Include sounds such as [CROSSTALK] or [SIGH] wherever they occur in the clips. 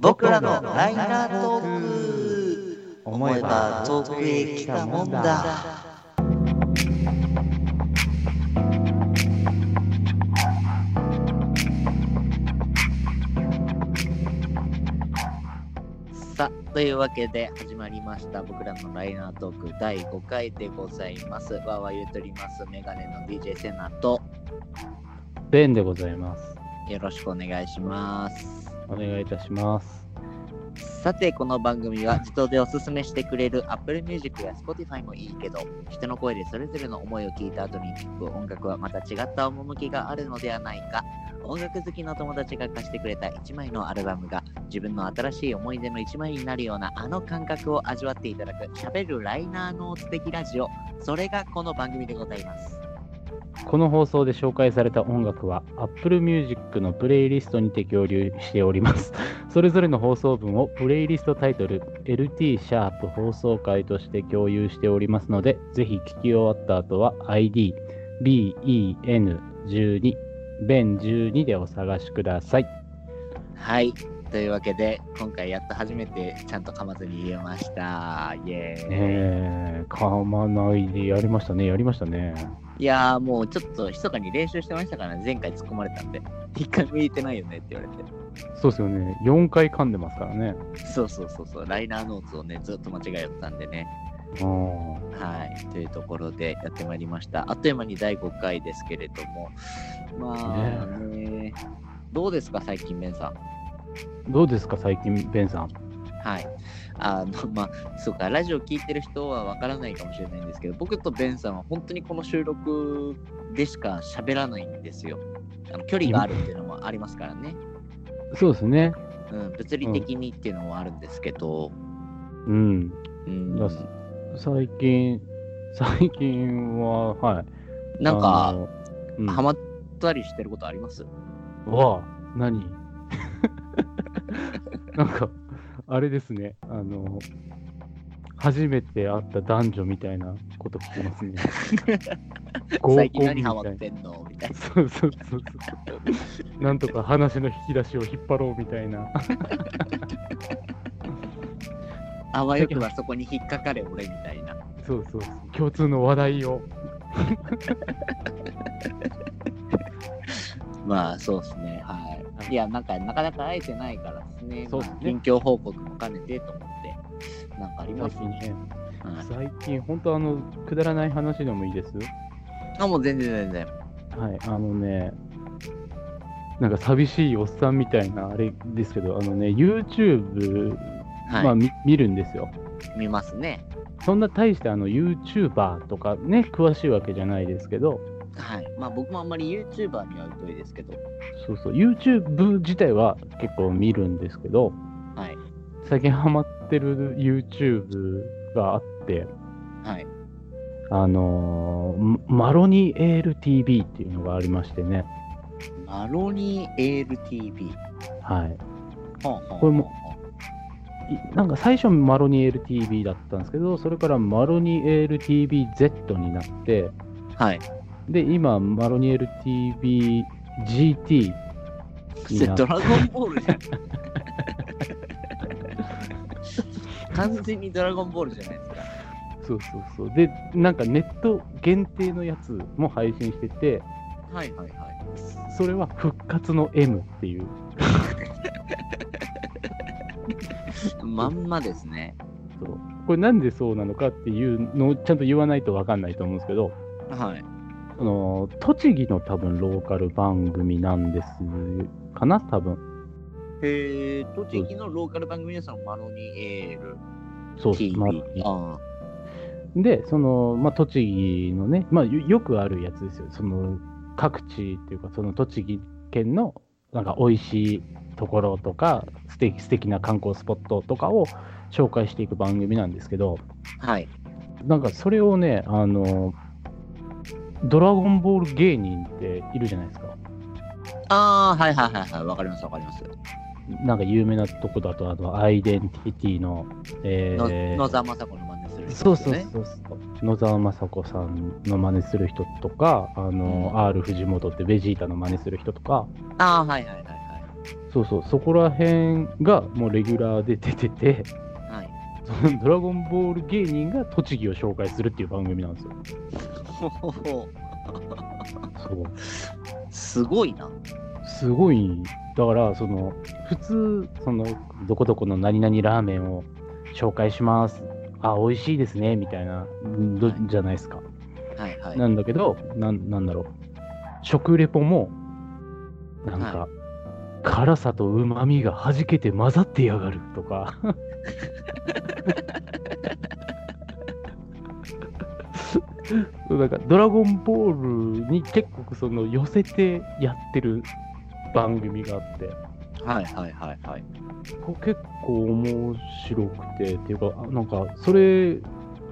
僕らのライナートーク。思えば遠くへ来たもんだ。さあというわけで始まりました。僕らのライナートーク第5回でございます。わーわー言うとります。メガネの DJ セナと。ベンでございます。よろしくお願いしますお願いいたします。さてこの番組は自動でおすすめしてくれる Apple Music や Spotify もいいけど人の声でそれぞれの思いを聞いた後に聴く音楽はまた違った趣があるのではないか。音楽好きの友達が貸してくれた1枚のアルバムが自分の新しい思い出の1枚になるようなあの感覚を味わっていただく喋るライナーノーツ的ラジオ。それがこの番組でございます。この放送で紹介された音楽は Apple Music のプレイリストにて共有しております。[LAUGHS] それぞれの放送分をプレイリストタイトル LT シャープ放送回として共有しておりますので、ぜひ聞き終わった後は ID BEN12 BEN12 でお探しください。はいというわけで今回やっと初めてちゃんと噛まずに言えましたイエーイ、ねえ、噛まないでやりましたね、やりましたね。いやーもうちょっと密かに練習してましたからね、前回突っ込まれたんで。一回も言えてないよねって言われて。そうですよね、4回噛んでますからね。そうそうそうそう、ライナーノーツをね、ずっと間違えたんでね。うんはい。というところでやってまいりました。あっという間に第5回ですけれども。まあね、どうですか、最近、ベンさん。どうですか、最近、ベンさん。はい。あの、まあ、そうか、ラジオ聞いてる人はわからないかもしれないんですけど、僕とベンさんは本当にこの収録でしか喋らないんですよ。あの距離があるっていうのもありますからね。そうですね。うん、物理的にっていうのもあるんですけど、うん。うん、だ最近、最近は、はい。あなんか、の、うん、ハマったりしてることあります？わあ、何？[LAUGHS] なんか、あれですね。あの、初めて会った男女みたいなこと聞きますね。[LAUGHS] 合コン最近何ハマってんの？みたいな。そうそうそうそう。なんとか話の引き出しを引っ張ろうみたいな。[LAUGHS] あわよくはそこに引っかかれ、俺みたいな。そうそうそう。共通の話題を。[LAUGHS] まあ、そうですね。はい。いや、なんか、なかなか会えてないからですね。そうっすねまあ近況報告も兼ねてと思って、なんかありますね。はい最近、本当あの、くだらない話でもいいです？あ、もう全然全然。はい、あのね、なんか寂しいおっさんみたいなあれですけど、あのね、YouTube、はい。まあみ見るんですよ。見ますね。そんな大してあの YouTuber とかね、詳しいわけじゃないですけど、はい。まあ、僕もあんまり YouTuber には疎いですけど、そうそう、YouTube 自体は結構見るんですけど、はい。最近ハマってる YouTube があって、はい。あのーマロニエール TV っていうのがありましてね、マロニー ALTV。はい。ほんほんほんこれもいなんか最初マロニエール TV だったんですけど、それからマロニエール TVZ になって、はい。で、今、マロニエール TVGT ドラゴンボールじゃん。[LAUGHS] 完全にドラゴンボールじゃないですか。そうそうそう。で、なんかネット限定のやつも配信してて、はいはいはい。それは復活の M っていう。まんまですね。そうこれなんでそうなのかっていうのをちゃんと言わないと分かんないと思うんですけど、はい。その栃木の多分ローカル番組なんですかな、多分。へえ、栃木のローカル番組屋さん、マロニエールそう TV。まあで、その、まあ、栃木のね、まあ、よよくあるやつですよ。その、各地っていうか、その栃木県の、なんか、美味しいところとか、素敵素敵な観光スポットとかを紹介していく番組なんですけど、あはい。なんか、それをね、あの、ドラゴンボール芸人っているじゃないですか。ああ、はいはいはいはい。わかりますわかります。なんか有名なとこだと、あの、アイデンティティの、えのー野沢雅子の真似する人そうそう。そうそう。野沢雅子さんの真似する人とか、あの、うん R 藤本ってベジータの真似する人とか、ああ、はいはいはいはい。そうそう、そこら辺がもうレギュラーで出てて、はい。そ [LAUGHS] のドラゴンボール芸人が栃木を紹介するっていう番組なんですよ。そうすごいな。すごい、だから、その、普通、その、どこどこの何々ラーメンを紹介します。あ、美味しいですね、みたいな、じゃないですか。はいはい。なんだけど、なんなんだろう。食レポも、なんか、は辛さとうまみが弾けて混ざってやがるとか。[LAUGHS] なんかドラゴンボールに結構その寄せてやってる番組があって、はいはいはいはい。結構面白くて、っていうか、あなんかそれ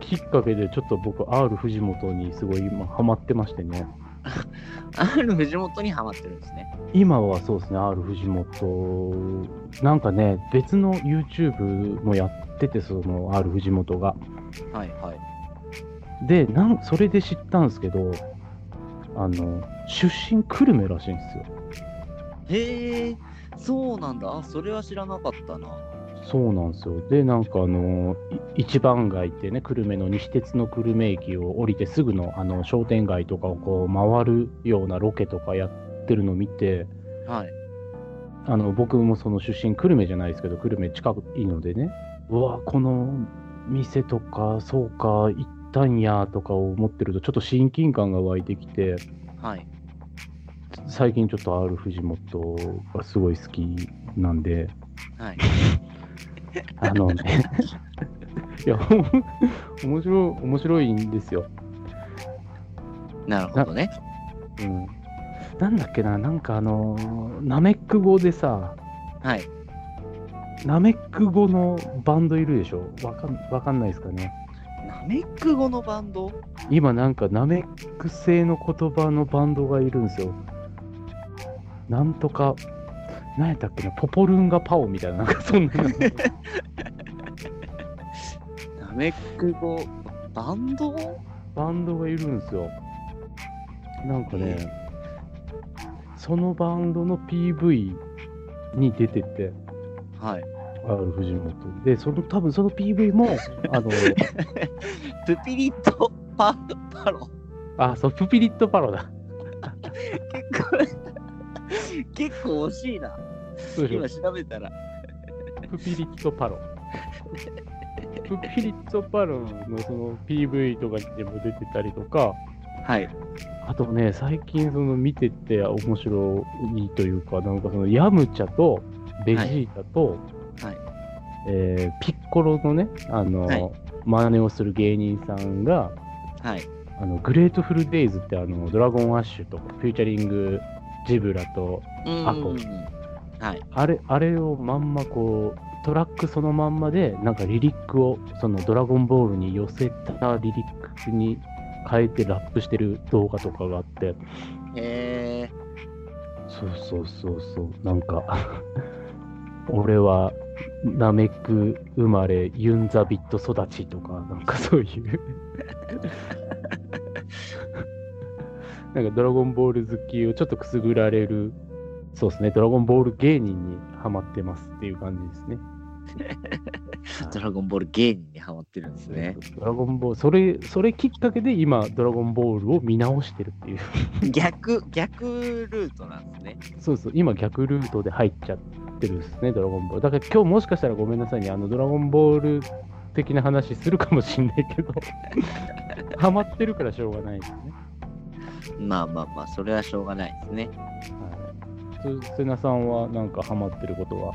きっかけでちょっと僕 R 藤本にすごい今ハマってましてね。[LAUGHS] R 藤本にハマってるんですね。今はそうですね、R 藤本。なんかね、別の YouTube もやってて、その R 藤本が。はいはい。で、なんそれで知ったんですけど、あの、出身久留米らしいんですよ。へえ、そうなんだ。あ、それは知らなかったな。そうなんですよ。で、なんかあの、い一番街ってね、久留米の西鉄の久留米駅を降りてすぐのあの商店街とかをこう回るようなロケとかやってるのを見て、はい。あの僕もその出身久留米じゃないですけど、久留米近いのでね、うわ、この店とか、そうか、行ったんやとか思ってると、ちょっと親近感が湧いてきて、はい。最近ちょっと R 藤本がすごい好きなんで、はい。あのね、いや、お面白い、面白いんですよ。なるほどね。うん。なんだっけな、なんかあの、ナメック語でさ、はい。ナメック語のバンドいるでしょ？わかんわかんないですかね？ナメック語のバンド？今なんかナメック製の言葉のバンドがいるんですよ。なんとか、何やったっけな、ポポルンガパオみたいな、なんかそんなの。ナメック語、バンド？バンドがいるんですよ。なんかね、そのバンドの PV に出てて、はい。R 藤本。で、その多分その PV も、[LAUGHS] あの、プピリットパパロ。あ、そう、プピリットパロだ。結構、結構惜しいな。今調べたら。プピリットパロ。プピリットパロのその PV とかでも出てたりとか、はい。あとね、最近その見てて面白いというか、なんかそのヤムチャとベジータと、はいえーピッコロのね、あの、はい真似をする芸人さんが、はい。あのグレートフルデイズってあのドラゴンアッシュとかフューチャリングジブラとうんあこはい。あれあれをまんまこうトラックそのまんまでなんかリリックをそのドラゴンボールに寄せたリリックに変えてラップしてる動画とかがあってへえ。そうそうそうそうなんか [LAUGHS] 俺はナメック生まれユンザビット育ちとかなんかそういう。[LAUGHS] なんかドラゴンボール好きをちょっとくすぐられる。そうですね。ドラゴンボール芸人にハマってますっていう感じですね。[LAUGHS] ドラゴンボール芸人にハマってるんですね。ドラゴンボールそれそれきっかけで今ドラゴンボールを見直してるっていう。[LAUGHS] 逆、逆ルートなんですね。そうそう、今逆ルートで入っちゃってるんですね、ドラゴンボール。だから今日もしかしたらごめんなさいね、あのドラゴンボール的な話するかもしんないけど、[LAUGHS] ハマってるからしょうがないですね。まあまあまあ、それはしょうがないですね。はい。つせなさんはなんかハマってることは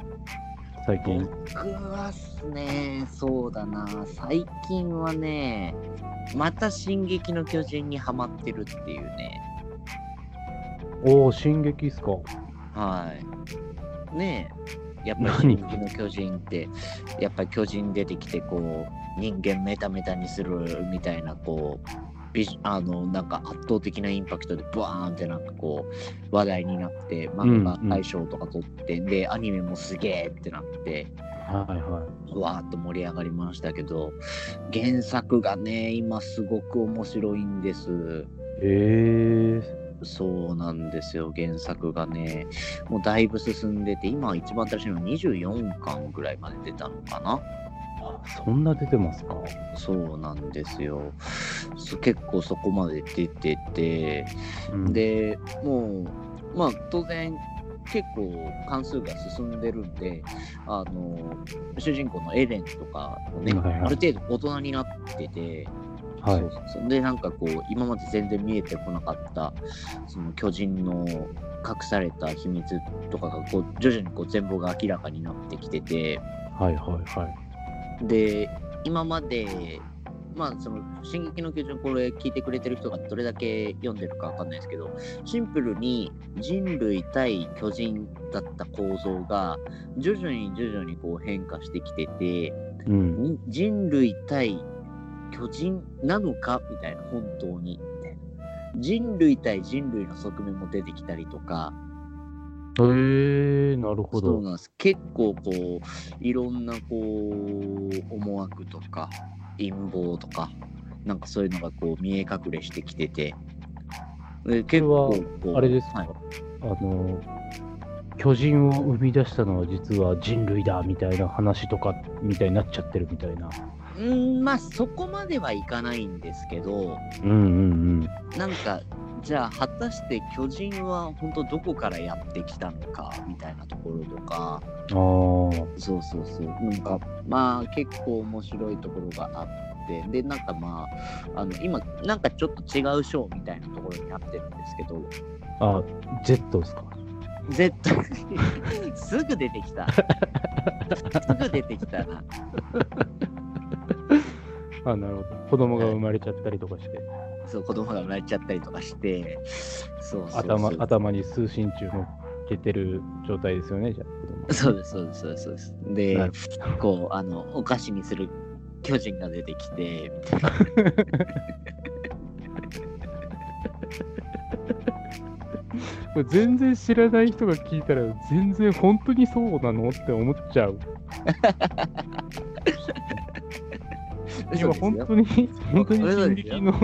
最近？僕はっすね、そうだな、最近はね、また進撃の巨人にハマってるっていうね。おお、進撃っすか。はい。ねえ、やっぱり何？進撃の巨人って、やっぱり巨人出てきて、こう、人間メタメタにするみたいな、こう、ビジあの、なんか圧倒的なインパクトで、ブワーンってなんかこう、話題になって、漫画大賞とか取って、で、アニメもすげえってなって、はいはわーっと盛り上がりましたけど、原作がね、今すごく面白いんです。い。えそうなんですよ、原作がね。もうだいぶ進んでて、今一番新しいのは24巻ぐらいまで出たのかな。あそんな出てますか？そうなんですよ。そ結構そこまで出てて、うん、で、もう、まあ当然、結構関数が進んでるんで、あの、主人公のエレンとかもね、はいはいある程度大人になってて、はいそうそうそうでなんかこう今まで全然見えてこなかったその巨人の隠された秘密とかがこう徐々にこう全貌が明らかになってきててはいはいはい。で今までまあその「進撃の巨人」これ聞いてくれてる人がどれだけ読んでるかわかんないですけどシンプルに人類対巨人だった構造が徐々に徐々にこう変化してきててうん。に人類対巨人なのかみたいな、本当に。人類対人類の側面も出てきたりとか、へえー、なるほど。そうなんです。結構こう、いろんなこう、思惑とか、陰謀とか、なんかそういうのがこう見え隠れしてきてて、で結構こう、あれですか、はいあの、巨人を生み出したのは実は人類だみたいな話とかみたいになっちゃってるみたいな。うん、まあそこまではいかないんですけど、うんうんなんか、じゃあ果たして巨人は本当どこからやってきたのかみたいなところとか、そうそうそう。なんか、まあ結構面白いところがあって、で、なんかまあ、あの、今、なんかちょっと違うショーみたいなところになってるんですけど、あ。あ、Z ですか？絶対 [LAUGHS] すぐ出てきた。すぐ出てきたな。あ、なるほど。子供が生まれちゃったりとかして、そう、子供が生まれちゃったりとかして、そうそうそう頭頭に数針中乗っけてる状態ですよね、じゃあ。そうです、そうです、そうです。そうでこう、あの、お菓子にする巨人が出てきて、みたいな。こ [LAUGHS] れ全然知らない人が聞いたら、全然本当にそうなの？って思っちゃう。[LAUGHS] 今本当に、本当に進撃の。[LAUGHS]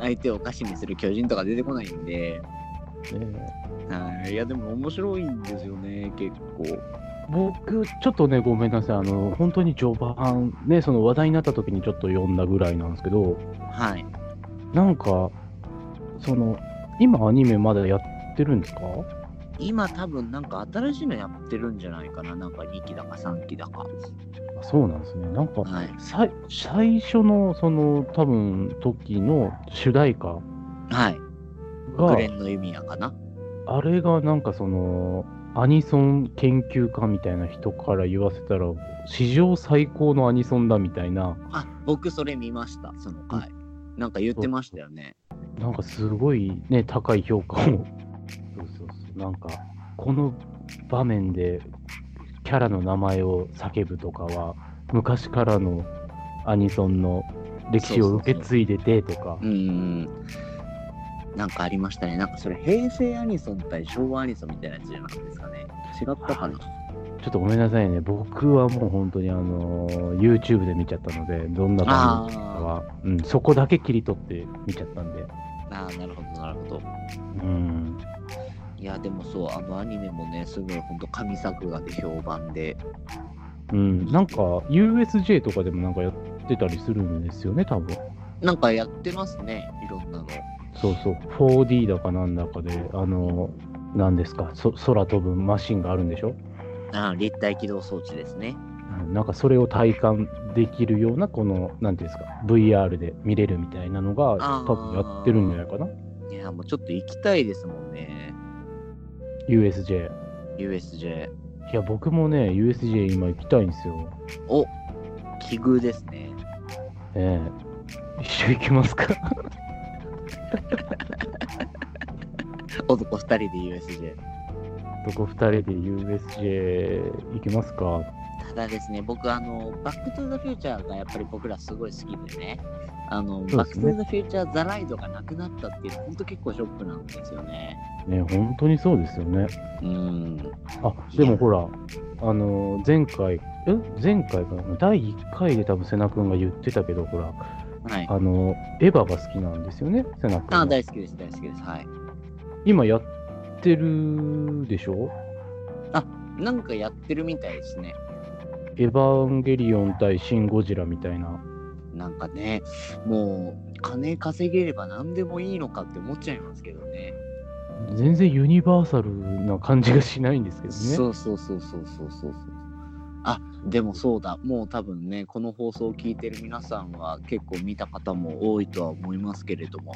相手をお菓子にする巨人とか出てこないんで、ねはい、いやでも面白いんですよね、結構。僕、ちょっとね、ごめんなさい、あの、本当に序盤、ね、その話題になった時にちょっと読んだぐらいなんですけど、はい。なんか、その、今アニメまだやってるんですか？今多分なんか新しいのやってるんじゃないかな、なんか2期だか3期だか。あそうなんですね。なんか、はい。さい最初の、その、多分、時の主題歌はい。がグレ、ンの弓矢かな。あれがなんかその、アニソン研究家みたいな人から言わせたら、史上最高のアニソンだみたいな、あ、僕それ見ました、その回。なんか言ってましたよね。なんかすごいね、高い評価を。そうそうそう。なんか、この場面でキャラの名前を叫ぶとかは、昔からのアニソンの歴史を受け継いでてとかう、ん。なんかありましたね。なんかそれ平成アニソン対昭和アニソンみたいなやつじゃなかったですかね。違ったかな。ちょっとごめんなさいね。僕はもう本当にあの YouTube で見ちゃったので、どんな感じかは、うん、そこだけ切り取って見ちゃったんで。ああ、なるほど、なるほど。うん。いや、でもそう、あのアニメもね、すごい本当神作画で評判で。うん。なんか USJ とかでもなんかやってたりするんですよね、多分。なんかやってますね、いろんなの。そうそう。4D だかなんだかで、あの、なんですか、そ空飛ぶマシンがあるんでしょ？ああ立体起動装置ですね。うんなんかそれを体感できるような、この、なんていうんですか、VR で見れるみたいなのが、多分やってるんじゃないかな。いや、もうちょっと行きたいですもんね、USJ。USJ。いや、僕もね、USJ 今行きたいんですよ。お奇遇ですね。ええ一緒行きますか？[LAUGHS] 男二人で USJ。どこ二人で USJ 行きますか？ただですね、僕、あの、バックトゥザフューチャーがやっぱり僕らすごい好きでね、あの、ねバックトゥザフューチャーザライドがなくなったっていうのは、本当結構ショックなんですよね。ね、本当にそうですよね。うん。あ、でもほら、あの、前回、え前回かな？第1回で多分瀬名君が言ってたけど、ほら、はい。あの、エヴァが好きなんですよね、セナ君は。あ、大好きです、大好きです。はい。今やってるでしょ？なんかやってるみたいですね。エヴァンゲリオン対シン・ゴジラみたいな。なんかね、もう、金稼げれば何でもいいのかって思っちゃいますけどね。全然ユニバーサルな感じがしないんですけどね。そうそうそうそうそうそうそう。あでもそうだ、もう多分ね、この放送を聞いてる皆さんは結構見た方も多いとは思いますけれども、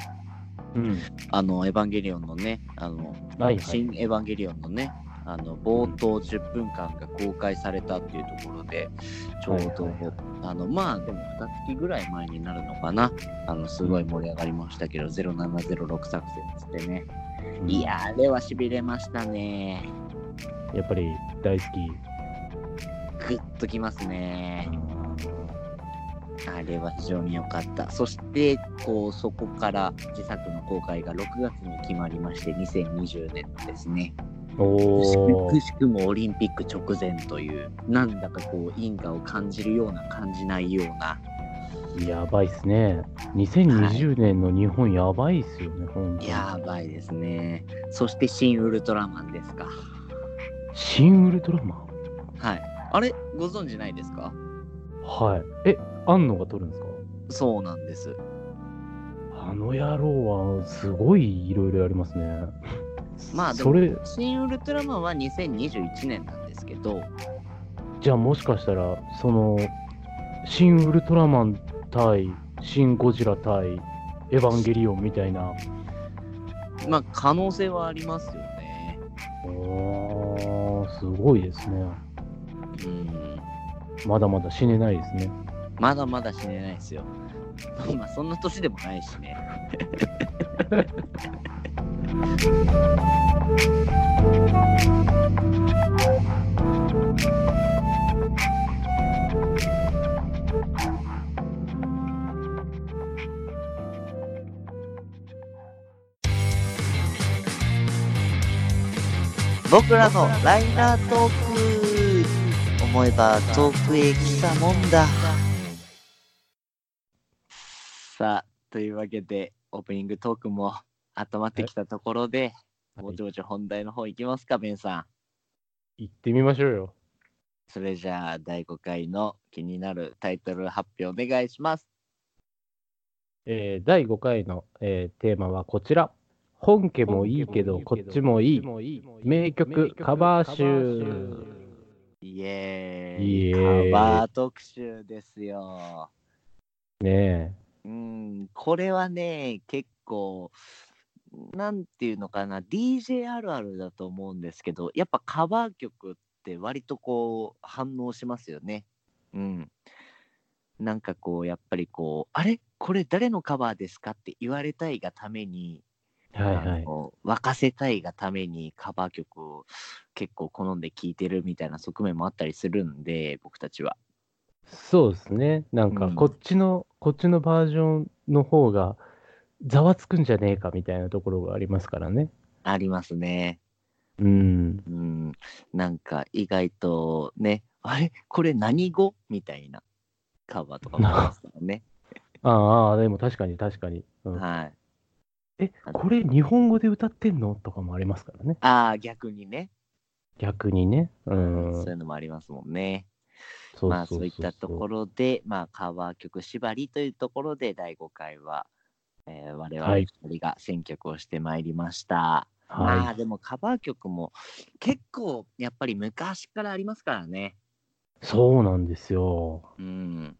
うん。あの、エヴァンゲリオンのね、あの、はいはい。新エヴァンゲリオンのね、あの冒頭10分間が公開されたっていうところで、ちょうど、はいはいあのまあでも2月ぐらい前になるのかな、あのすごい盛り上がりましたけど、0706作戦つってね、うんいやー、あれはしびれましたね。やっぱり大好き。グッときますね。あれは非常に良かった。そして、こう、そこから自作の公開が6月に決まりまして、2020年のですね、おくしくもオリンピック直前という、なんだかこう、因果を感じるような、感じないような、[LAUGHS] ー、やばいっすね。2020年の日本やばいっすよね、ほんとにやばいですね。そして、新ウルトラマンですか。新ウルトラマン？はい。あれ、ご存知ないですか？はい。え、庵野が撮るんですか？そうなんです。あの野郎はすごいいろいろやりますね。まあでもそれ、新ウルトラマンは2021年なんですけど、じゃあもしかしたら、その、新ウルトラマン対新ゴジラ対エヴァンゲリオンみたいな。まあ、可能性はありますよね。おー、すごいですね。うん。まだまだ死ねないですね。まだまだ死ねないですよ。まあ、そんな年でもないしね。[LAUGHS] 僕らのライナートーク。思えば遠くへ来たもんだ。さあというわけでオープニングトークも温まってきたところでぼちぼち本題の方行きますかベンさん行ってみましょうよ。それじゃあ第5回の気になるタイトル発表お願いしますえー第5回の、えーテーマはこちら。本家もいいけど、こっちもいい。名曲カバー集。イエーイイエーイカバー特集ですよねうん、これはね、結構、なんていうのかな、DJ あるあるだと思うんですけど、やっぱカバー曲って割とこう反応しますよね。うん。なんかこう、やっぱりこう、あれ？これ誰のカバーですかって言われたいがために、え。はいはい。沸かせたいがためにカバー曲を結構好んで聴いてるみたいな側面もあったりするんで、僕たちは。そうですね。なんか、うんこっちの、こっちのバージョンの方が、ざわつくんじゃねえかみたいなところがありますからね。ありますね。うん。うん、なんか意外とね、あれ？これ何語？みたいなカバーとかもありますからね。[LAUGHS] ああ、でも確かに確かに。うんはい。え、これ日本語で歌ってんの？とかもありますからね。ああ、逆にね、逆にね。うん。そういうのもありますもんね。そうまあそういったところ。ろで、まあカバー曲縛りというところで第5回は、えー我々はい2人が選曲をしてまいりました。まはあでもカバー曲も結構やっぱり昔からありますからね。い。そうなんですよ。うん。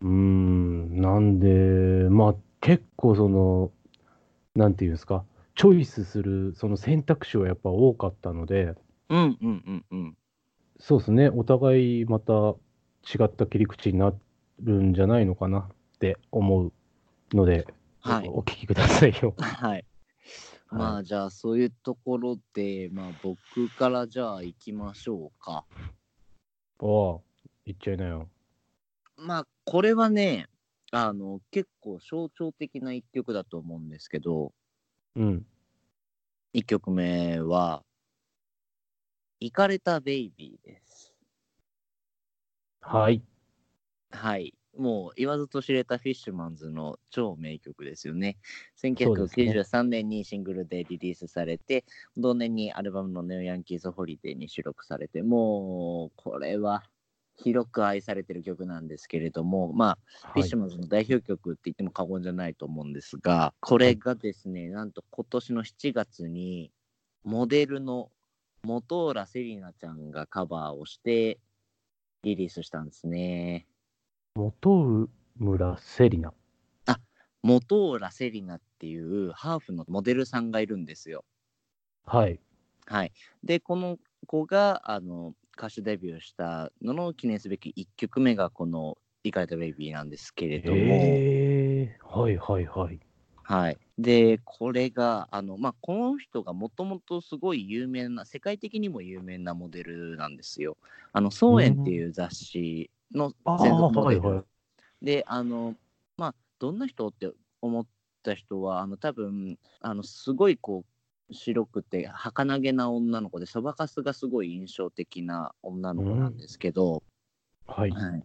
うーん。なんで、まあ結構その、なんていうんですか、チョイスするその選択肢はやっぱ多かったので、うんうんうんうん。そうですね、お互いまた違った切り口になるんじゃないのかなって思うので、はいお聞きくださいよ。[LAUGHS] はい。まはあじゃあそういうところで、まあ僕からじゃあ行きましょうか。おう言っちゃいなよ。まあこれはね、あの結構象徴的な一曲だと思うんですけど、うん。一曲目は、イカれたベイビーです。はい。はい。もう言わずと知れたフィッシュマンズの超名曲ですよね。そうですね1993年にシングルでリリースされて、同年にアルバムのネオヤンキーズホリデーに収録されて、もうこれは広く愛されてる曲なんですけれども、まあ、フィッシュマンズの代表曲って言っても過言じゃないと思うんですが、これがですね、なんと今年の7月に、モデルの本浦セリナちゃんがカバーをしてリリースしたんですね。元村セリナ。本浦セリナっていうハーフのモデルさんがいるんですよ。はい。はい。で、この子があの歌手デビューしたのの記念すべき1曲目がこの「イカれたベイビー」なんですけれども、へえ。はいはいはい。はい。で、これが、あの、まあ、この人がもともとすごい有名な、世界的にも有名なモデルなんですよ。あの、ソーエンっていう雑誌の専属モデル。はいはい。で、あの、まあ、どんな人って思った人は、あの、多分、あの、すごいこう、白くて儚げな女の子で、そばかすがすごい印象的な女の子なんですけど、はい。はい、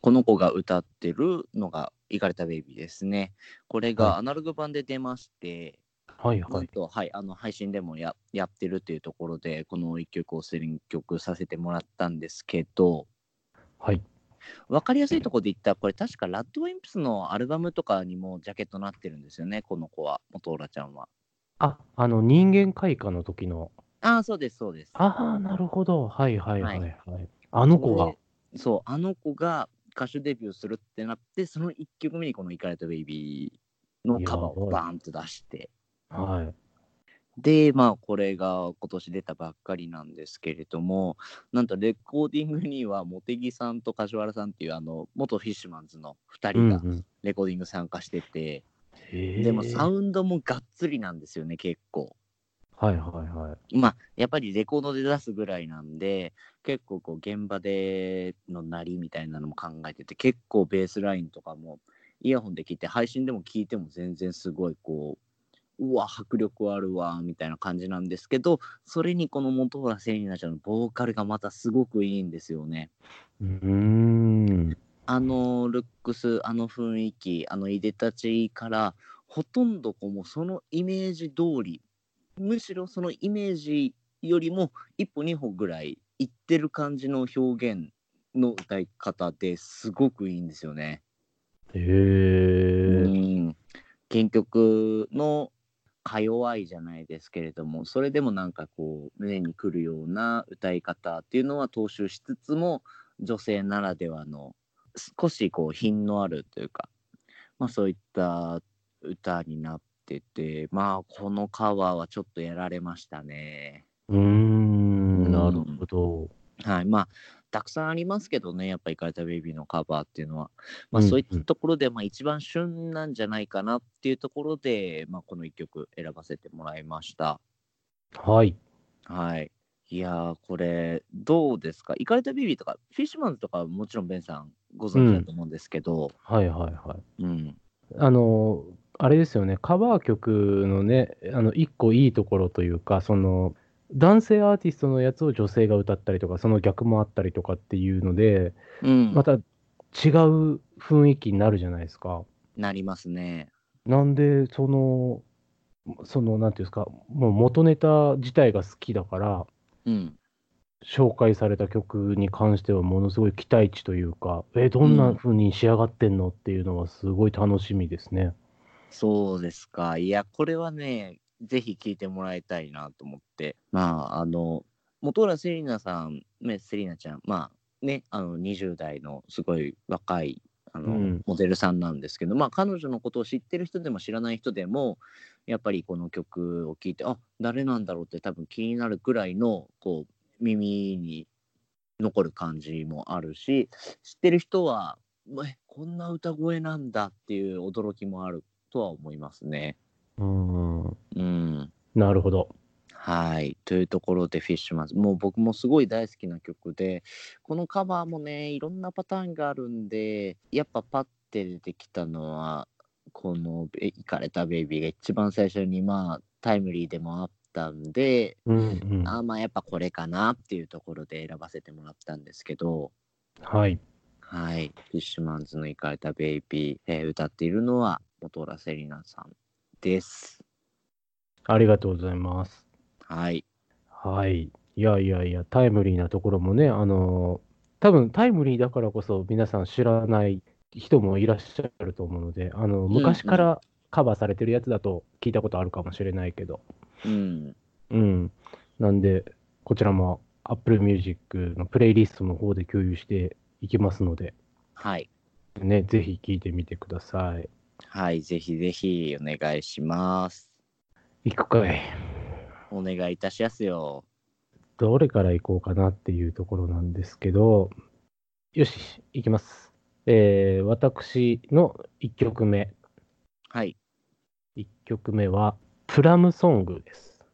この子が歌ってるのが「イカれたベイビー」ですね。これはいがアナログ版で出まして、はいはい。はい、あの配信でもややってるっていうところで、この一曲を選曲させてもらったんですけど、はい。分かりやすいところで言ったら、これ確かラッドウィンプスのアルバムとかにもジャケットなってるんですよね、この子は、元浦ちゃんは。あ、あの、人間開花の時の。ああ、そうです、そうです。ああ、なるほど。はいはいははいいはい。あの子がで。そう、あの子が歌手デビューするってなって、その1曲目にこの「イカれたベイビー」のカバーをバーンと出して、はい。で、まあ、これが今年出たばっかりなんですけれども、なんとレコーディングには、茂木さんと梶原さんっていう、あの、元フィッシュマンズの2人がうんうん。レコーディング参加してて、へえ。でもサウンドもがっつりなんですよね、結構。はいはいはい。まあ、やっぱりレコードで出すぐらいなんで、結構こう現場での鳴りみたいなのも考えてて、結構ベースラインとかもイヤホンで聞いて、配信でも聞いても全然すごいこう、うわ、迫力あるわ、みたいな感じなんですけど、それにこの本浦セリナちゃんのボーカルがまたすごくいいんですよね。うーん。あのルックス、あの雰囲気、あのいでたちから、ほとんどこうもうそのイメージ通り、むしろそのイメージよりも一歩二歩ぐらいいってる感じの表現の歌い方ですごくいいんですよね。へうえ。ん原曲のか弱いじゃないですけれどもそれでもなんかこう胸にくるような歌い方っていうのは踏襲しつつも女性ならではの少しこう品のあるというか、まあ、そういった歌になっててまあこのカバーはちょっとやられましたね。うーん。なるほど。はい、まあたくさんありますけどねやっぱ「イカれたベイビー」のカバーっていうのは、まあ、うんそういったところで、まあ、一番旬なんじゃないかなっていうところで、まあ、この1曲選ばせてもらいました。はい。はい。いやー、これ、どうですか？イカれたベイビーとか、フィッシュマンズとかはもちろんベンさんご存知だと思うんですけど、はいはいはい。うん。あの、あれですよね、カバー曲のね、あの、一個いいところというか、その、男性アーティストのやつを女性が歌ったりとか、その逆もあったりとかっていうので、うん、また違う雰囲気になるじゃないですか。なりますね。なんで、その、その、なんていうんですか、もう元ネタ自体が好きだから、うん。紹介された曲に関してはものすごい期待値というか、え、どんな風に仕上がってんのっていうのはすごい楽しみですね。そうですか。いや、これはね、ぜひ聞いてもらいたいなと思って。まあ、あの、本浦セリナさん、ね、セリナちゃん、まあね、あの20代のすごい若いあの、うんモデルさんなんですけど、まあ、彼女のことを知ってる人でも知らない人でも、やっぱりこの曲を聴いて、あ誰なんだろうって多分気になるくらいのこう耳に残る感じもあるし、知ってる人は、えこんな歌声なんだっていう驚きもあるとは思いますね。うん、うん。なるほど。はい。というところで、フィッシュマンズ。もう僕もすごい大好きな曲で、このカバーもね、いろんなパターンがあるんで、やっぱパッて出てきたのは、このえ「イカれたベイビー」が一番最初にまあタイムリーでもあったんで、うんうん、あーまあやっぱこれかなっていうところで選ばせてもらったんですけど、はい。はい。フィッシュマンズの行かれたベイビー、えー歌っているのは元ラセリナさんです。ありがとうございます。はい。はい。いやいやいや、タイムリーなところもね、あの多分タイムリーだからこそ皆さん知らない人もいらっしゃると思うので、あの昔からカバーされてるやつだと聞いたことあるかもしれないけど、うん。うん。なんで、こちらも Apple Music のプレイリストの方で共有していきますので、はい。ね、ぜひ聞いてみてください。はい。ぜひぜひお願いします。行くかい。お願いいたしますよ。どれから行こうかなっていうところなんですけど、よし、行きます。えー、私の1曲目。はい。1曲目は、プラムソングです。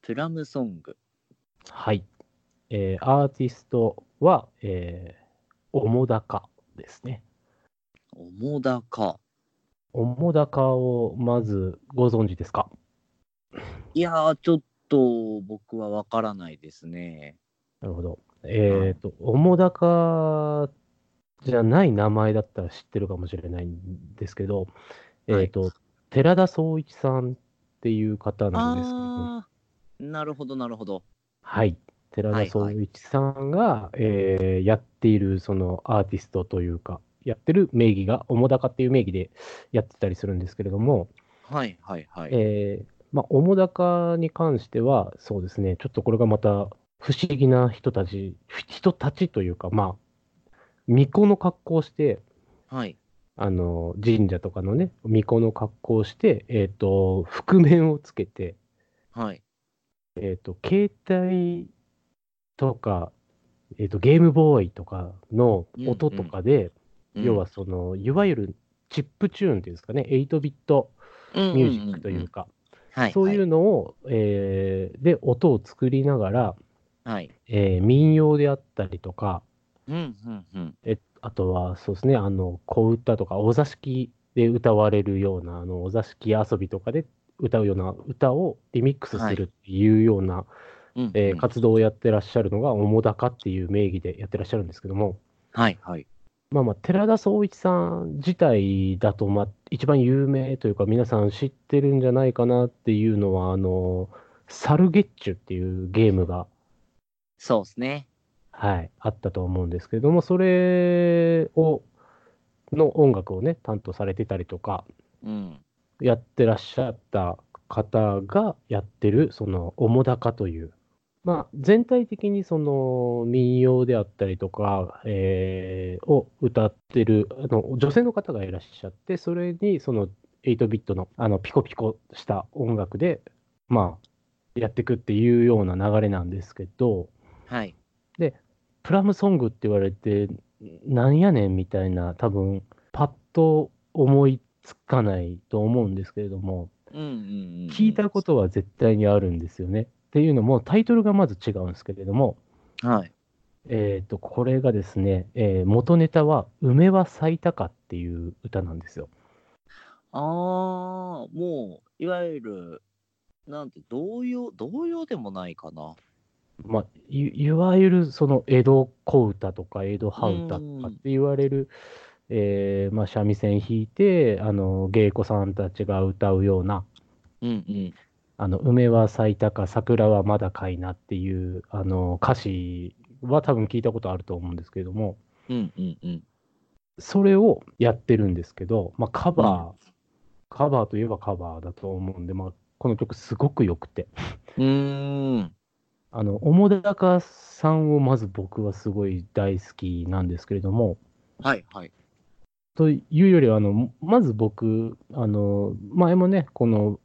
プラムソング。はい。えー、アーティストは、えー、おもだかですね。おもだか。おもだかをまずご存知ですか？いやー、ちょっと僕はわからないですね。なるほど。えっ、と、おもだかじゃない名前だったら知ってるかもしれないんですけど、はいえっ、と、寺田総一さんっていう方なんですけど、あー、なるほど、なるほど。はい。寺田総一さんが、えーやっているそのアーティストというか、やってる名義が、おもだかっていう名義でやってたりするんですけれども、はい、はい、はい。えーまあ、おもだかに関しては、そうですね、ちょっとこれがまた不思議な人たち、ふ人たちというか、まあ、巫女の格好をして、はい。あの神社とかのね、巫女の格好をして、えっ、と、覆面をつけて、はい。えっ、と、携帯とか、えっ、と、ゲームボーイとかの音とかで、要はその、いわゆるチップチューンっていうんですかね、8ビットミミュージックというか、はい、そういうのを、えーで、音を作りながら、はい。えー民謡であったりとか、うん、うん、うん。えあとはそうですね、あの、小歌とか、お座敷で歌われるような、あの、お座敷遊びとかで歌うような歌をリミックスするっていうような、うんえーうん活動をやってらっしゃるのが、おもだかっていう名義でやってらっしゃるんですけども、はい、はい。まあまあ、寺田総一さん自体だと、まあ、一番有名というか、皆さん知ってるんじゃないかなっていうのは、あの、サルゲッチュっていうゲームが、そうですね。はい、あったと思うんですけども、それを、の音楽をね、担当されてたりとか、うん。やってらっしゃった方がやってる、その、おもだかという、まあ、全体的にその民謡であったりとか、えーを歌ってるあの女性の方がいらっしゃって、それにその8ビットのあのピコピコした音楽で、まあ、やっていくっていうような流れなんですけど、はい。プラムソングって言われて、なんやねんみたいな、多分パッと思いつかないと思うんですけれども、うん、うん、うん。聞いたことは絶対にあるんですよね。っていうのも、タイトルがまず違うんですけれども、はい。えっ、と、これがですね、えー元ネタは、梅は咲いたかっていう歌なんですよ。ああ、もう、いわゆる、なんて、童謡、童謡でもないかな。まあ、いいわゆるその江戸小歌とか江戸羽歌とかって言われる、えーまあ、三味線弾いて、あの、芸妓さんたちが歌うような、うん、うん。あの、梅は咲いたか、桜はまだかいなっていう、あの、歌詞は多分聞いたことあると思うんですけれども、うん、うん、うん。それをやってるんですけど、まあ、カバー、カバーといえばカバーだと思うんで、まあ、この曲すごく良くて、うーん。あの、澤高さんをまず僕はすごい大好きなんですけれども、はい、はい。というよりは、あの、まず僕、あの、前もね、この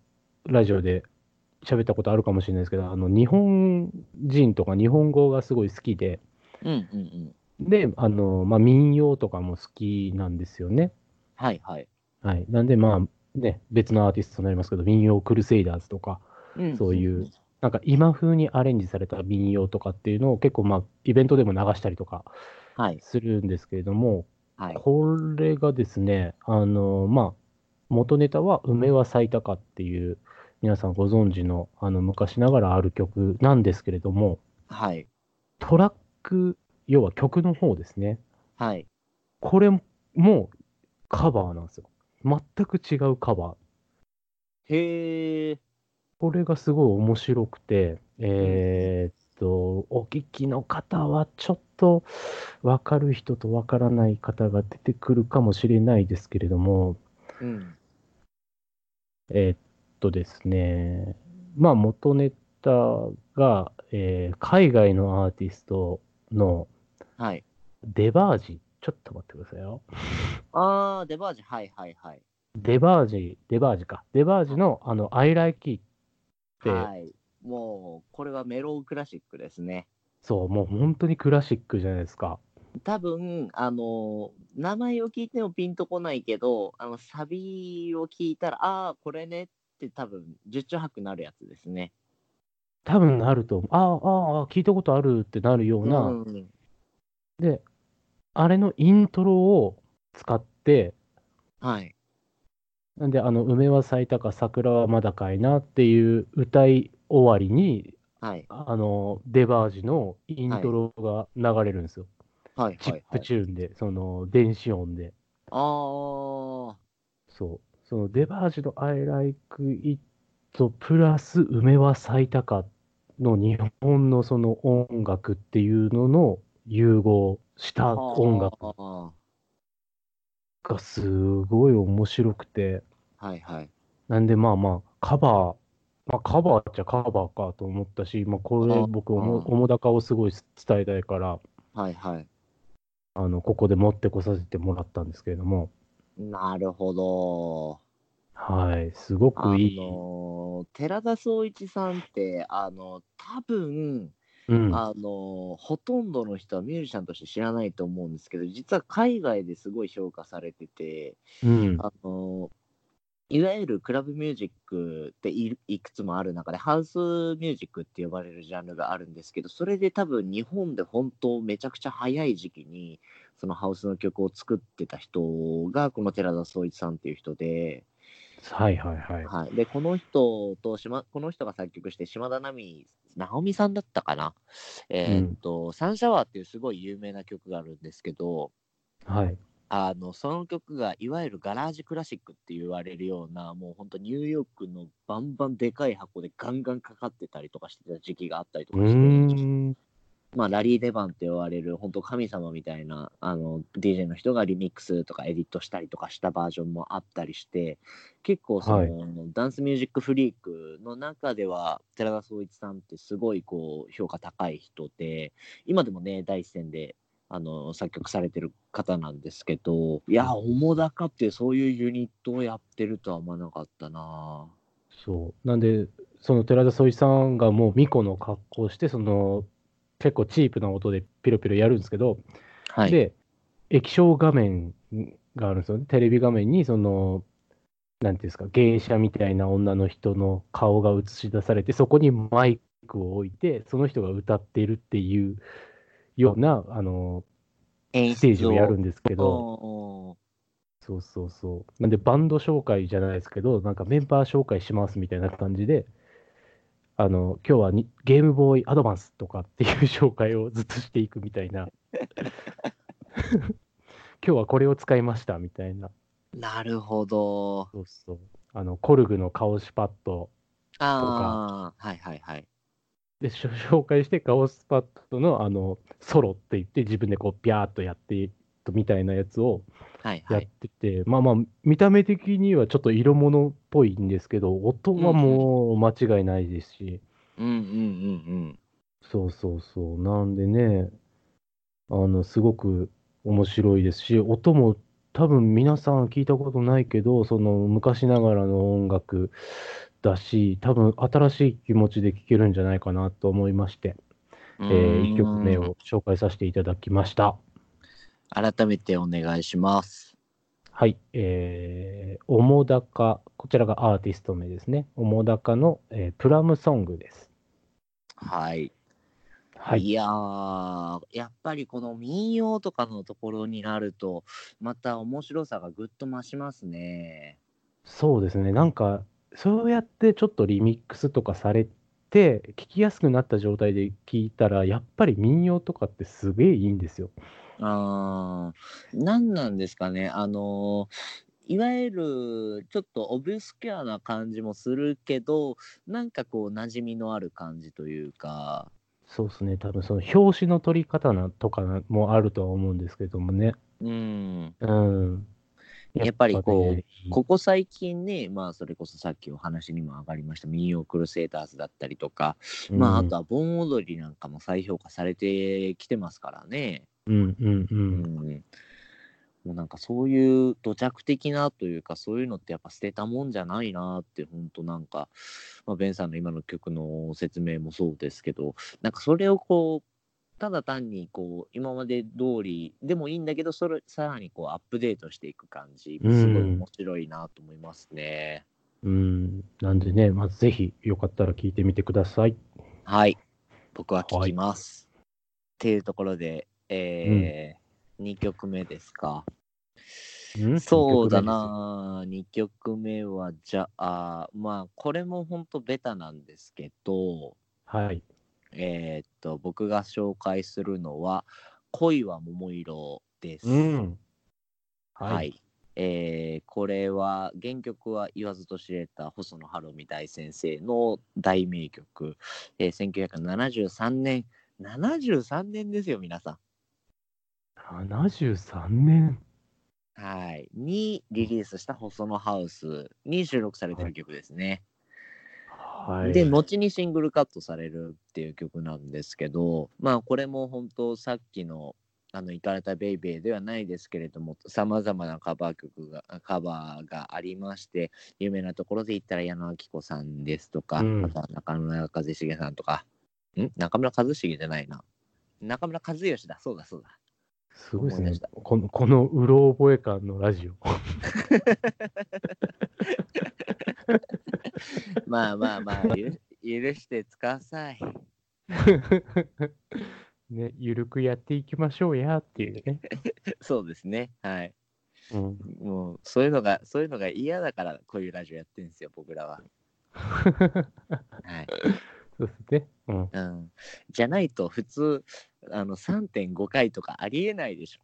ラジオで喋ったことあるかもしれないですけど、あの、日本人とか日本語がすごい好きで、うん、うん、うん。で、あの、まあ、民謡とかも好きなんですよね。はい、はい。はい。なんで、まあ、ね、別のアーティストになりますけど、民謡クルセイダーズとか、うんそういう、なんか今風にアレンジされた民謡とかっていうのを結構、まあ、イベントでも流したりとかはい、するんですけれども、はい。これがですね、あの、まあ、元ネタは梅は咲いたかっていう、皆さんご存知の、あの、昔ながらある曲なんですけれども、はい、トラック、要は曲の方ですね。はい。これもカバーなんですよ。全く違うカバー。へえ。これがすごい面白くて、えーっと、お聞きの方はちょっと分かる人と分からない方が出てくるかもしれないですけれども、うん。えーっとですね、まあ元ネタが、えー海外のアーティストのはい。デバージ、ちょっと待ってくださいよ。あー、デバージ、はいはいはい。デバージ、デバージか。デバージのあの、I Like It って、はい。もう、これはメロンクラシックですね。そう、もう本当にクラシックじゃないですか。多分、あの、名前を聞いてもピンとこないけど、あの、サビを聞いたら、ああー、これねって多分、十中八九なるやつですね。多分なると思う、ああ、ああ、聞いたことあるってなるような、うん。で、あれのイントロを使って、はい。なんで、あの、梅は咲いたか桜はまだかいなっていう歌い終わりに、はい。あの、デバージのイントロが流れるんですよ。はい。チップ。チューンで、その、電子音で。ああ、そう。そのデバージの I like it プラス梅は咲いたかの日本のその音楽っていうのの融合した音楽あがすごい面白くて、ーはいはい。なんでまあまあカバー、まあカバーっちゃカバーかと思ったし、まあこれあ僕おも、あおもだかをすごい伝えたいから、はいはい。あの、ここで持ってこさせてもらったんですけれども、なるほど。はい、すごあくいい。の、寺田総一さんって、あの、多分、うん。あの、ほとんどの人はミュージシャンとして知らないと思うんですけど、実は海外ですごい評価されてて、うん。あの、いわゆるクラブミュージックっていいくつもある中で、ハウスミュージックって呼ばれるジャンルがあるんですけど、それで多分日本で本当めちゃくちゃ早い時期に、そのハウスの曲を作ってた人が、この寺田総一さんっていう人で、はいはいはい。はい、で、この人と島、この人が作曲して、島田奈美直美さんだったかな？えーっと、サンシャワーっていうすごい有名な曲があるんですけど、はい。あの、その曲がいわゆるガラージクラシックって言われるような、もう本当ニューヨークのバンバンでかい箱でガンガンかかってたりとかしてた時期があったりとうかして。まあ、ラリー・デバンって言われる本当神様みたいなあの DJ の人がリミックスとかエディットしたりとかしたバージョンもあったりして結構その、はいダンスミュージックフリークの中では寺田総一さんってすごいこう評価高い人で今でもね第一線であの作曲されてる方なんですけどいや主高ってそういうユニットをやってるとは思わなかったなそう。なんで、その寺田総一さんがもう巫女の格好をして、その、結構チープな音でピロピロやるんですけど、はいで、液晶画面があるんですよね。テレビ画面に、その、なんていうんですか、芸者みたいな女の人の顔が映し出されて、そこにマイクを置いて、その人が歌っているっていうような、あの、演ステージをやるんんですけど、どそうそうそう。なんで、バンド紹介じゃないですけど、なんかメンバー紹介しますみたいな感じで、あの、今日はにゲームボーイアドバンスとかっていう紹介をずっとしていくみたいな。[LAUGHS] 今日はこれを使いましたみたいな。なるほどそうそう。あの、コルグのカオシパッドああはいはいはいで紹介して、カオスパッドのあのソロって言って、自分でこう、ピャーっとやってみたいなやつをやっはいはいてて、まあまあ、見た目的にはちょっと色物っぽいんですけど、音はもう間違いないですし、うんうんうんそうそうそう。なんでね、あの、すごく面白いですし、音も多分皆さん聞いたことないけど、その昔ながらの音楽だし、多分新しい気持ちで聴けるんじゃないかなと思いまして、うん。えー、1曲目うんを紹介させていただきました。改めてお願いします。はい、えー、おもだか、こちらがアーティスト名ですね。おもだかの、えープラムソングです。はい。、はいい。やー、やっぱりこの民謡とかのところになると、また面白さがぐっと増しますね。そうですね。なんか、そうやってちょっとリミックスとかされて、聞きやすくなった状態で聞いたら、やっぱり民謡とかってすげえいいんですよ。あー何なんですかね、あのいわゆるちょっとオブスキュアな感じもするけど、なんかこう、馴染みのある感じというか、そうですね、多分その表紙の取り方なとかもあるとは思うんですけどもね。うん、うん。やっぱりこうねここ最近ね、まあ、それこそさっきお話にも上がりました、民謡クルセイターズだったりとか、まあ、あとは盆踊りなんかも再評価されてきてますからね。うんうんう。うんん。もうなんかそういう土着的なというか、そういうのってやっぱ捨てたもんじゃないなって、本当なんか、まあ、ベンさんの今の曲の説明もそうですけど、なんかそれをこう、ただ単にこう今まで通りでもいいんだけど、それさらにこうアップデートしていく感じ、すごい面白いなと思いますね。うん。なんでね、まずぜひよかったら聞いてみてください。はい、僕は聞きます。っていうところで、えー2曲目ですか。うん？そうだ。な、2曲目は、じゃあ、まあ、これも本当ベタなんですけど、はい。えーっと、僕が紹介するのは、恋は桃色です。うん。はい。。えーこれは、原曲は言わずと知れた細野晴臣大先生の大名曲、えー1973年、73年ですよ、皆さん。73年。はい。にリリースした細野ハウスに収録されてる曲ですね。はい。で、後にシングルカットされるっていう曲なんですけど、まあこれも本当さっきのあの、イカれたベイベーではないですけれども、さまざまなカバー曲が、カバーがありまして、有名なところで言ったら矢野明子さんですとか、うんあとは中村和重さんとか、ん？中村和重じゃないな。中村和義だ、そうだそうだ。すごいですね。この、このうろ覚え感のラジオ。[LAUGHS] まあまあまあ、許許してください。[LAUGHS] ね、ゆるくやっていきましょうやっていうね。[LAUGHS] そうですね。はい。うん、もう、そういうのが、そういうのが嫌だから、こういうラジオやってるんですよ、僕らは。はい。そうですね。うん。うん。じゃないと、普通、あの、3.5回とかありえないでしょ。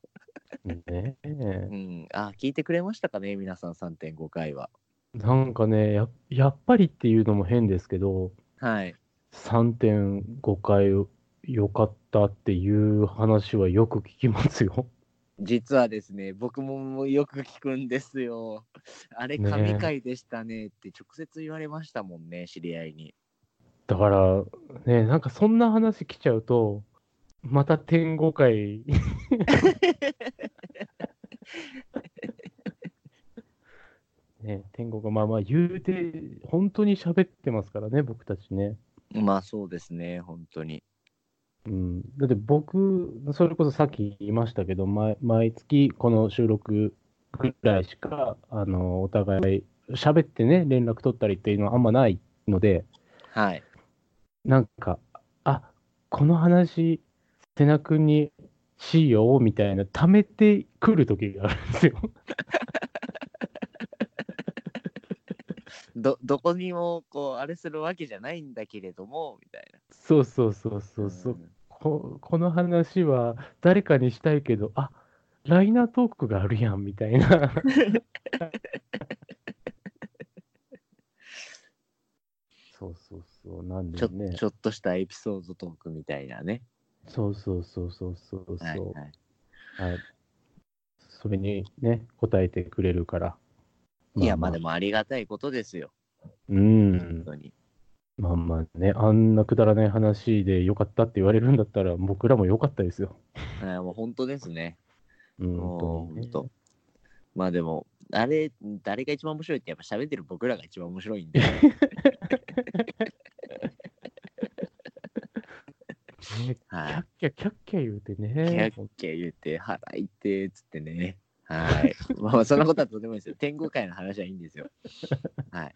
ねえうん。あ、聞いてくれましたかね、皆さん、3.5回は。なんかねや、やっぱりっていうのも変ですけど、はい。3.5回良かったっていう話はよく聞きますよ。実はですね、僕もよく聞くんですよ。あれ、ね神回でしたねって直接言われましたもんね、知り合いに。だから、ね、なんかそんな話来ちゃうと、また天5回。[LAUGHS] ね、天国がまあまあ言うて、本当に喋ってますからね、僕たちね。まあ、そうですね、本当に。うん、だって僕、それこそさっき言いましたけど、毎毎月この収録ぐらいしか、あの、お互い喋ってね、連絡取ったりっていうのはあんまないので、はい。なんか、あ、この話、瀬名君にしようみたいな、貯めてくる時があるんですよ。[LAUGHS] ど、どこにも、こう、あれするわけじゃないんだけれども、みたいな。そうそうそうそうそう。んここの話は誰かにしたいけど、あライナートークがあるやんみたいな。[LAUGHS] そうそうそう、なんちょでね。ちょっとしたエピソードトークみたいなね。そうそうそうそうそうそう。はいはい。はい。それにね、答えてくれるから。いや、まあでもありがたいことですよ。うん本。当に。まあまあね、あんなくだらない話でよかったって言われるんだったら、僕らもよかったですよ。はいもう本当ですね。うん、本当。まあでも、あれ、誰が一番面白いってやっぱ喋ってる僕らが一番面白いんで。ねキはいャッキャキャッキャ言うてキャね。ッキャ言って、払いて、つってね。はい。まあまあ、そんなことはとてもいいですよ。天狗界の話はいいんですよ。はい。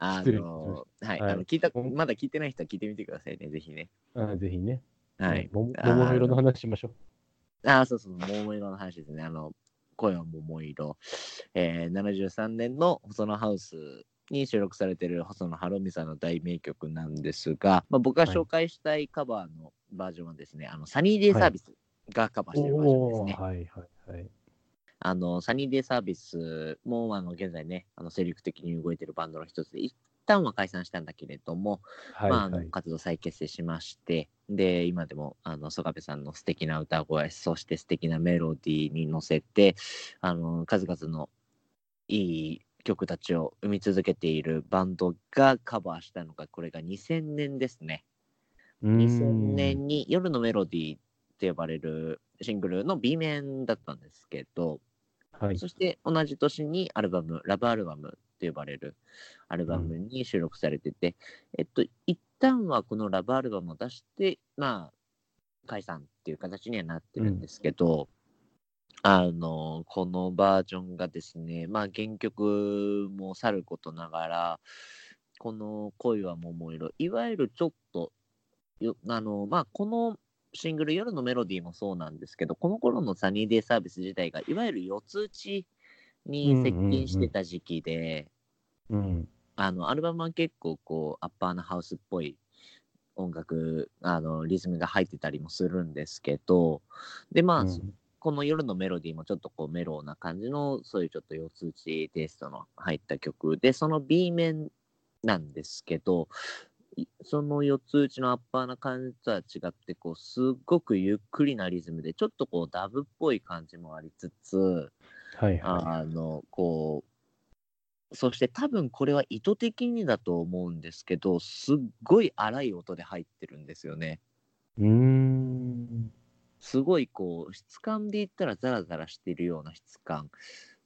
あの、はい。はいあの聞いた、まだ聞いてない人は聞いてみてくださいね、ぜひね。あぜひね。はい。桃色の話しましょああ、そうそう、桃色の話ですね。あの、声は桃色。えー、73年の細野ハウスに収録されている細野晴臣さんの大名曲なんですが、まあ、僕が紹介したいカバーのバージョンはですね、あの、サニーデイサービスがカバーしてるバージョンですね。はいはいはい。あの、サニーデイサービスも、あの、現在ね、あの、精力的に動いてるバンドの一つで、一旦は解散したんだけれども、はいまあ、あのはい。活動再結成しまして、で、今でも、あの、曽我部さんの素敵な歌声、そして素敵なメロディーに乗せて、あの、数々のいい曲たちを生み続けているバンドがカバーしたのが、これが2000年ですね。うーん2000年に夜のメロディーって呼ばれるシングルの B 面だったんですけど、はい。そして同じ年にアルバム、ラブアルバムって呼ばれるアルバムに収録されてて、えっと、一旦はこのラブアルバムを出して、まあ、解散っていう形にはなってるんですけど、あの、このバージョンがですね、まあ原曲もさることながら、この恋は桃色、いわゆるちょっと、よあの、まあこのシングル夜のメロディーもそうなんですけど、この頃のサニーデイサービス自体が、いわゆる四つ打ちに接近してた時期で、うん。あの、アルバムは結構こう、アッパーなハウスっぽい音楽、あの、リズムが入ってたりもするんですけど、で、まあ、うんこの夜のメロディーもちょっとこうメローな感じの、そういうちょっと四つ打ちテイストの入った曲で、その B 面なんですけど、いその四つ打ちのアッパーな感じとは違って、こう、すっごくゆっくりなリズムで、ちょっとこうダブっぽい感じもありつつ、はいはあの、こう、そして多分これは意図的にだと思うんですけど、すっごい荒い音で入ってるんですよね。うーん。すごいこう、質感で言ったらザラザラしてるような質感。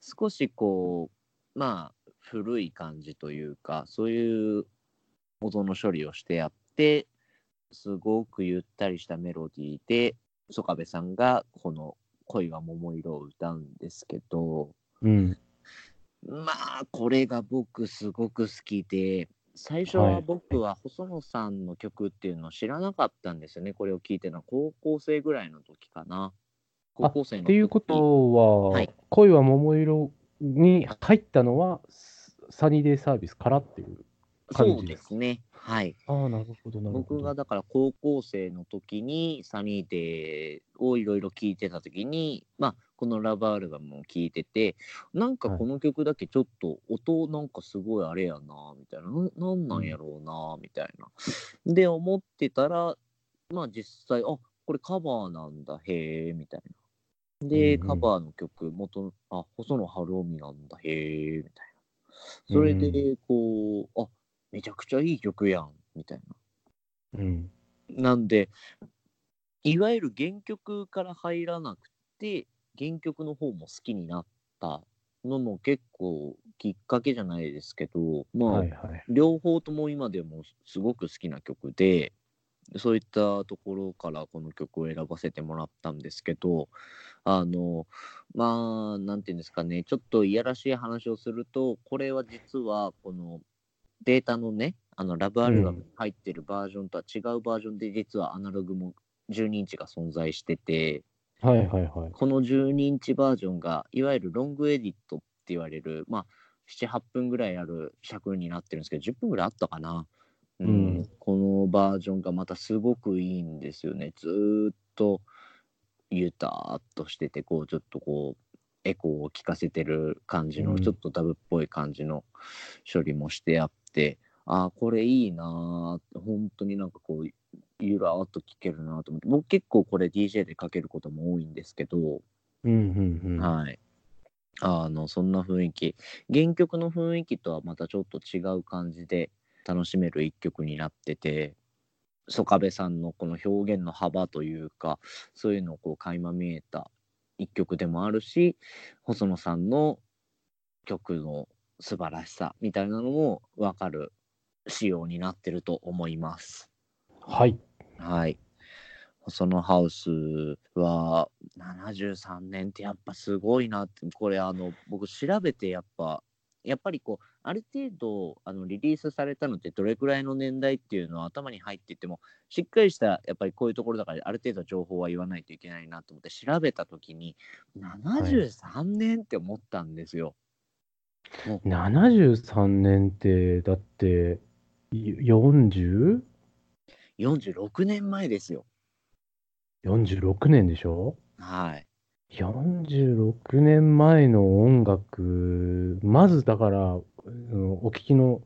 少しこう、まあ、古い感じというか、そういう音の処理をしてあって、すごくゆったりしたメロディーで、曽我部さんがこの恋は桃色を歌うんですけど、うん。まあ、これが僕すごく好きで、最初ははい僕は細野さんの曲っていうのを知らなかったんですよね。これを聞いてるのは高校生ぐらいの時かな。高校生の時っていうことは、はい恋は桃色に入ったのは、スサニーデイサービスからっていう感そうじですね。はい。ああ、なるほど、なるほど。僕がだから高校生の時にサニーデーをいろいろ聞いてた時に、まあ、このラブアルバムを聞いてて、なんかこの曲だけちょっと音なんかすごいあれやな、みたいな、ななんなんやろうな、みたいな。で、思ってたら、まあ実際、あこれカバーなんだ、へえ、みたいな。で、うんうんカバーの曲、元、あ、細野晴臣なんだ、へえ、みたいな。それで、こう、あめちゃくちゃいい曲やん、みたいな。うん。なんで、いわゆる原曲から入らなくて、原曲の方も好きになったのも結構きっかけじゃないですけど、まあ、はいはい。両方とも今でもすごく好きな曲で、そういったところからこの曲を選ばせてもらったんですけど、あの、まあ、なんていうんですかね、ちょっといやらしい話をすると、これは実はこのデータのね、あのラブアルバムに入ってるバージョンとは違うバージョンで、実はアナログも12インチが存在してて、はいはいはい。この12インチバージョンが、いわゆるロングエディットって言われる、まあ、7、8分ぐらいある尺になってるんですけど、10分ぐらいあったかな。うん、うんこのバージョンがまたすごくいいんですよね。ずーっとゆたーっとしてて、こう、ちょっとこう、エコーを聞かせてる感じの、うんちょっとダブっぽい感じの処理もしてあって、ああ、これいいなー本当になんかこう、ゆらーっと聴けるなと思って、僕結構これ DJ でかけることも多いんですけど、うんうんうん。はい。あの、そんな雰囲気。原曲の雰囲気とはまたちょっと違う感じで楽しめる一曲になってて、曽我部さんのこの表現の幅というか、そういうのをこう垣間見えた一曲でもあるし、細野さんの曲の素晴らしさみたいなのもわかる仕様になってると思います。はい。はい。細野ハウスは73年ってやっぱすごいなって、これあの僕調べてやっぱ、やっぱりこう、ある程度あのリリースされたのってどれくらいの年代っていうのは頭に入っていても、しっかりしたやっぱりこういうところだからある程度情報は言わないといけないなと思って調べたときに、73年って思ったんですよ。もう73年って、だって、い 40? 46年前ですよ。46年でしょ？はい。46年前の音楽、まずだから、うんお聞きの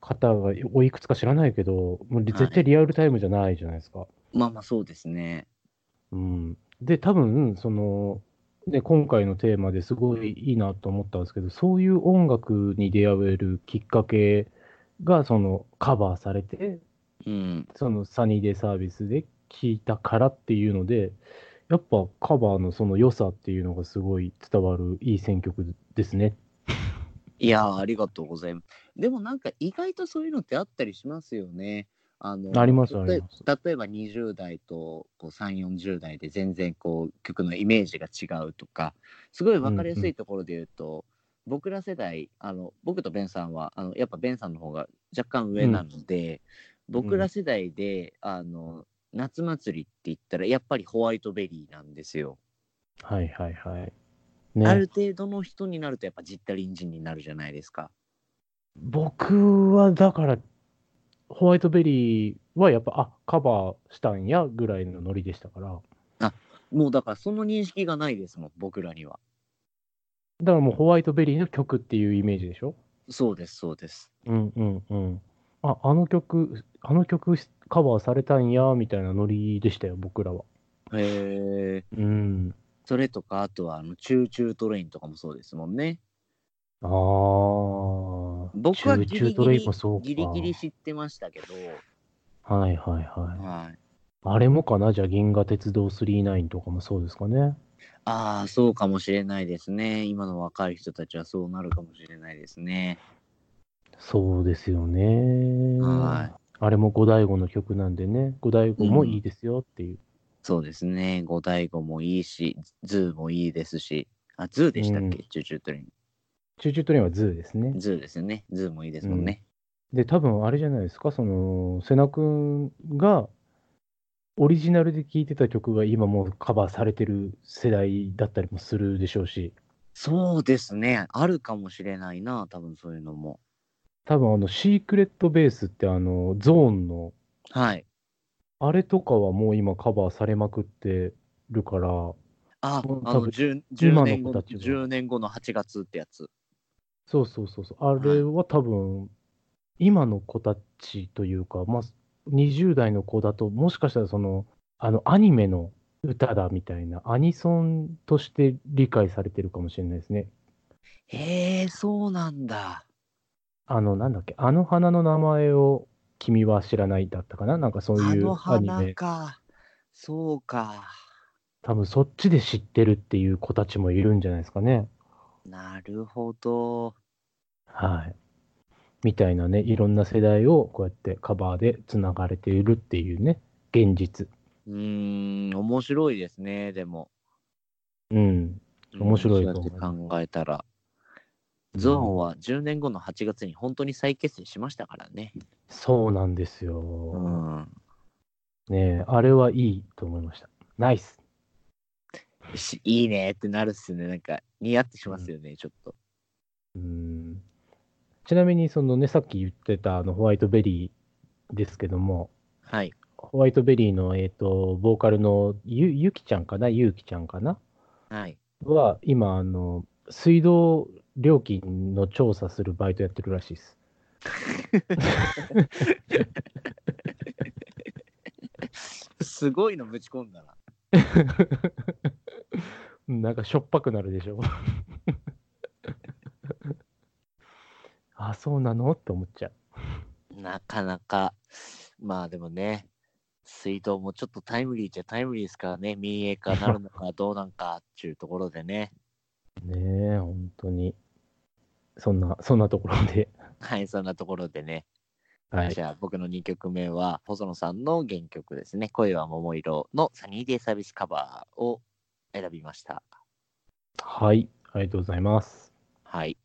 方がおいくつか知らないけど、もう絶対リアルタイムじゃないじゃないですか。まあまあそうですね。うん、で、多分その、ね、今回のテーマですごいいいなと思ったんですけど、そういう音楽に出会えるきっかけがそのカバーされて、うん。そのサニーデイサービスで聴いたからっていうので、やっぱカバーのその良さっていうのがすごい伝わるいい選曲ですね。いやーありがとうございます。でもなんか意外とそういうのってあったりしますよね。あのあります例えあります例えば20代とこう3、40代で全然こう曲のイメージが違うとか、すごい分かりやすいところで言うと、僕ら世代、あの僕とベンさんはあのやっぱベンさんの方が若干上なので、僕ら世代であの夏祭りって言ったらやっぱりホワイトベリーなんですよ。はいはいはい。あね、る程度の人になるとやっぱジッタリンジンになるじゃないですか。僕はだから、ホワイトベリーはやっぱ、あカバーしたんやぐらいのノリでしたから、だかもうだからその認識がないですもん、僕らには。らもうホワイトベリーの曲っていうイメージでしょ？そうです、そうです。うんうんうん。あ、あの曲、あの曲カバーされたんやみたいなノリでしたよ、僕らは。へえ。うん。それとか、あとはあの、チューチュートレインとかもそうですもんね。ああ。僕はギリギリもそうかギリギリ知ってましたけど、はいはいはい。はい。あれもかな？じゃあ、銀河鉄道999とかもそうですかね？ああ、そうかもしれないですね。今の若い人たちはそうなるかもしれないですね。そうですよね。はい。あれもゴダイゴの曲なんでね、ゴダイゴもいいですよっていう。そうですね。ゴダイゴもいいし、ズーもいいですし、あ、ズーでしたっけ、うんチューチュートレイン。チューチュートレインはズーですね。ズーですよね。ズーもいいですもんね。で、多分あれじゃないですか、その、瀬名くんがオリジナルで聴いてた曲が今もうカバーされてる世代だったりもするでしょうし、そうですね。あるかもしれないな、多分そういうのも。多分あの、シークレットベースってあの、ゾーンの、はい。あれとかはもう今カバーされまくってるから、あ、あの多分 10, 10今の年後子たちは10年後の8月ってやつ。そうそうそうそう。あれは多分、今の子たちというか、まあ、20代の子だと、もしかしたらその、あの、アニメの歌だみたいな、アニソンとして理解されてるかもしれないですね。へえ、そうなんだ。あの、なんだっけ、あの花の名前を君は知らないだったかな？なんかそういうアニメ。花か。そうか。多分そっちで知ってるっていう子たちもいるんじゃないですかね。なるほど。はい。みたいなね、いろんな世代をこうやってカバーでつながれているっていうね、現実。うーん、面白いですね、でも。うん。面白いと思考えたら。ゾーンは10年後の8月に本当に再結成しましたからね。そうなんですうよ。ん。ねえあれはいいと思いました。ナイス。しいいねってなるっすね。なんか似合ってしますよね、ちょっと。うん。ちなみに、そのね、さっき言ってたあのホワイトベリーですけども、はい。ホワイトベリーの、えっ、と、ボーカルのゆゆきちゃんかな？ゆうきちゃんかな？はい。は、今、あの、水道料金の調査するバイトやってるらしいです。[LAUGHS] すごいのぶち込んだな。[LAUGHS] なんかしょっぱくなるでしょ。[LAUGHS] あ、そうなの？って思っちゃう。なかなか、まあでもね、水道もちょっとタイムリーじゃタイムリーですからね、民営化なるのかどうなんかっていうところでね。ねえ、本当に。そんな、そんなところで。はい、そんなところでね。はいじ。ゃあ僕の2曲目は、細野さんの原曲ですね、声は桃色のサニーデイサービスカバーを選びました。はい。ありがとうございます。はい。